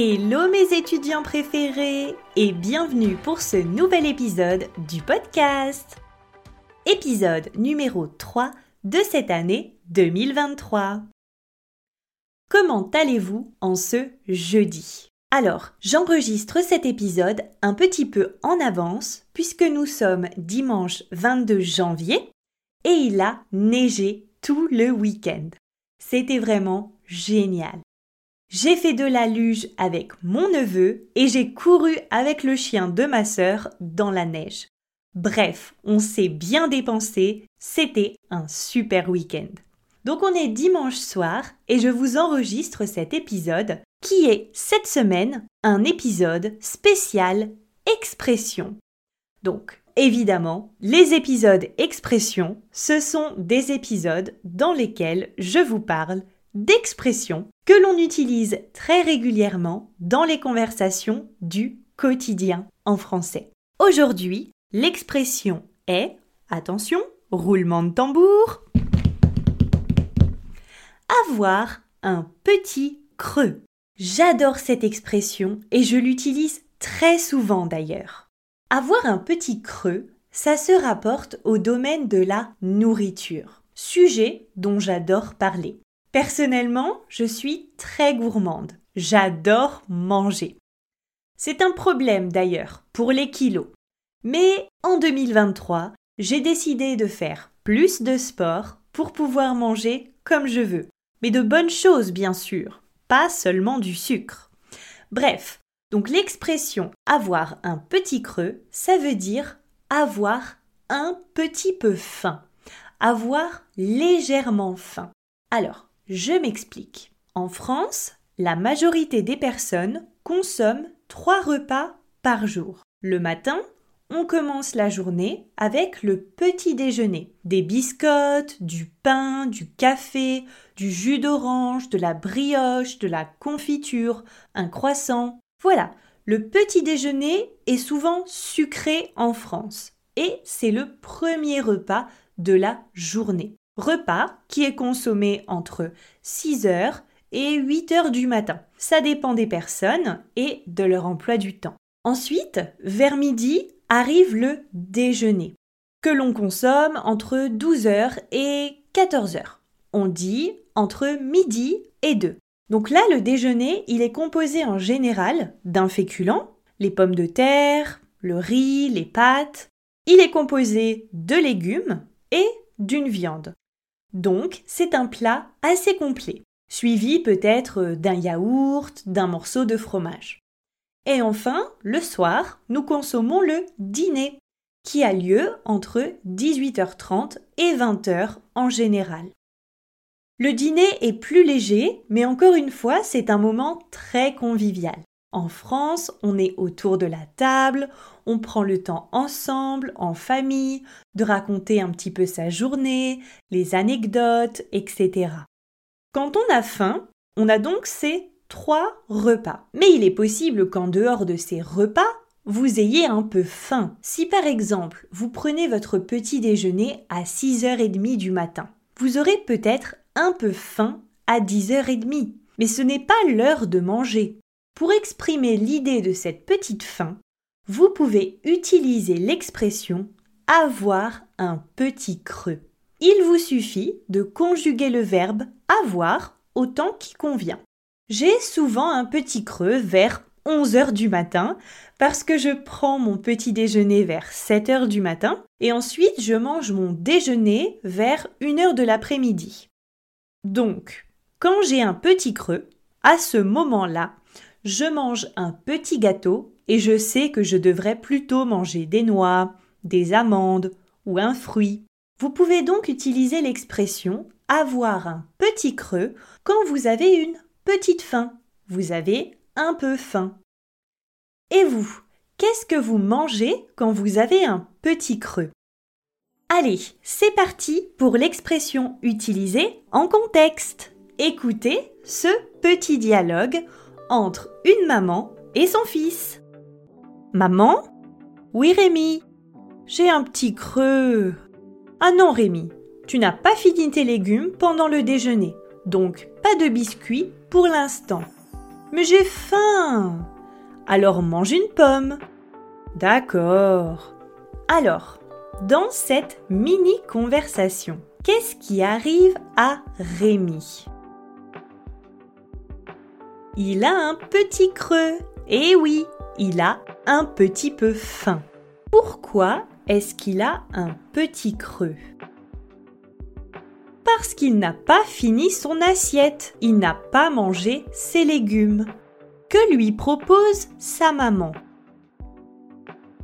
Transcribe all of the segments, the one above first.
Hello mes étudiants préférés et bienvenue pour ce nouvel épisode du podcast. Épisode numéro 3 de cette année 2023. Comment allez-vous en ce jeudi? Alors, j'enregistre cet épisode un petit peu en avance puisque nous sommes dimanche 22 janvier et il a neigé tout le week-end. C'était vraiment génial. J'ai fait de la luge avec mon neveu et j'ai couru avec le chien de ma sœur dans la neige. Bref, on s'est bien dépensé, c'était un super week-end. Donc on est dimanche soir et je vous enregistre cet épisode qui est cette semaine un épisode spécial expression. Donc évidemment, les épisodes expression, ce sont des épisodes dans lesquels je vous parle d'expressions que l'on utilise très régulièrement dans les conversations du quotidien en français. Aujourd'hui, l'expression est, attention, roulement de tambour, avoir un petit creux. J'adore cette expression et je l'utilise très souvent d'ailleurs. Avoir un petit creux, ça se rapporte au domaine de la nourriture, sujet dont j'adore parler. Personnellement, je suis très gourmande. J'adore manger. C'est un problème d'ailleurs pour les kilos. Mais en 2023, j'ai décidé de faire plus de sport pour pouvoir manger comme je veux. Mais de bonnes choses, bien sûr, pas seulement du sucre. Bref, donc l'expression avoir un petit creux, ça veut dire avoir un petit peu faim, avoir légèrement faim. Alors, je m'explique. En France, la majorité des personnes consomment trois repas par jour. Le matin, on commence la journée avec le petit déjeuner. Des biscottes, du pain, du café, du jus d'orange, de la brioche, de la confiture, un croissant. Voilà, le petit déjeuner est souvent sucré en France et c'est le premier repas de la journée repas qui est consommé entre 6 heures et 8 heures du matin. Ça dépend des personnes et de leur emploi du temps. Ensuite, vers midi, arrive le déjeuner, que l'on consomme entre 12 heures et 14 heures. On dit entre midi et 2. Donc là, le déjeuner, il est composé en général d'un féculent, les pommes de terre, le riz, les pâtes. Il est composé de légumes et d'une viande. Donc, c'est un plat assez complet, suivi peut-être d'un yaourt, d'un morceau de fromage. Et enfin, le soir, nous consommons le dîner, qui a lieu entre 18h30 et 20h en général. Le dîner est plus léger, mais encore une fois, c'est un moment très convivial. En France, on est autour de la table, on prend le temps ensemble, en famille, de raconter un petit peu sa journée, les anecdotes, etc. Quand on a faim, on a donc ces trois repas. Mais il est possible qu'en dehors de ces repas, vous ayez un peu faim. Si par exemple, vous prenez votre petit déjeuner à 6h30 du matin, vous aurez peut-être un peu faim à 10h30. Mais ce n'est pas l'heure de manger. Pour exprimer l'idée de cette petite faim, vous pouvez utiliser l'expression avoir un petit creux. Il vous suffit de conjuguer le verbe avoir au temps qui convient. J'ai souvent un petit creux vers 11 heures du matin parce que je prends mon petit déjeuner vers 7 heures du matin et ensuite je mange mon déjeuner vers 1 heure de l'après-midi. Donc, quand j'ai un petit creux, à ce moment-là, je mange un petit gâteau et je sais que je devrais plutôt manger des noix, des amandes ou un fruit. Vous pouvez donc utiliser l'expression avoir un petit creux quand vous avez une petite faim. Vous avez un peu faim. Et vous, qu'est-ce que vous mangez quand vous avez un petit creux? Allez, c'est parti pour l'expression utilisée en contexte. Écoutez ce petit dialogue entre une maman et son fils. Maman? Oui Rémi, j'ai un petit creux. Ah non Rémi, tu n'as pas fini tes légumes pendant le déjeuner, donc pas de biscuits pour l'instant. Mais j'ai faim. Alors mange une pomme. D'accord. Alors, dans cette mini conversation, qu'est-ce qui arrive à Rémi? Il a un petit creux. Eh oui, il a un petit peu faim. Pourquoi est-ce qu'il a un petit creux? Parce qu'il n'a pas fini son assiette, il n'a pas mangé ses légumes. Que lui propose sa maman?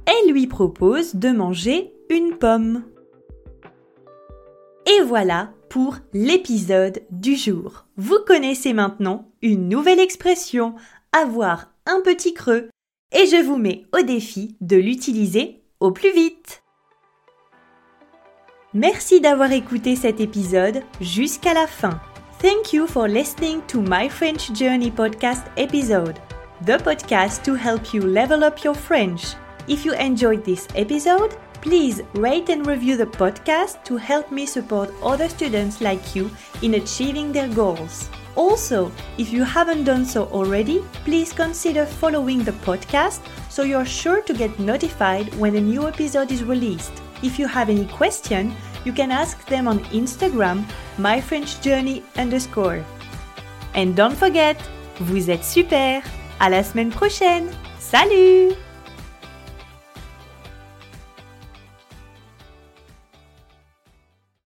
Elle lui propose de manger une pomme. Et voilà pour l'épisode du jour. Vous connaissez maintenant une nouvelle expression, avoir un petit creux, et je vous mets au défi de l'utiliser au plus vite. Merci d'avoir écouté cet épisode jusqu'à la fin. Thank you for listening to my French Journey podcast episode, the podcast to help you level up your French. If you enjoyed this episode, please rate and review the podcast to help me support other students like you in achieving their goals. Also, if you haven't done so already, please consider following the podcast so you're sure to get notified when a new episode is released. If you have any question, you can ask them on Instagram, myfrenchjourney underscore. And don't forget, vous êtes super! À la semaine prochaine! Salut!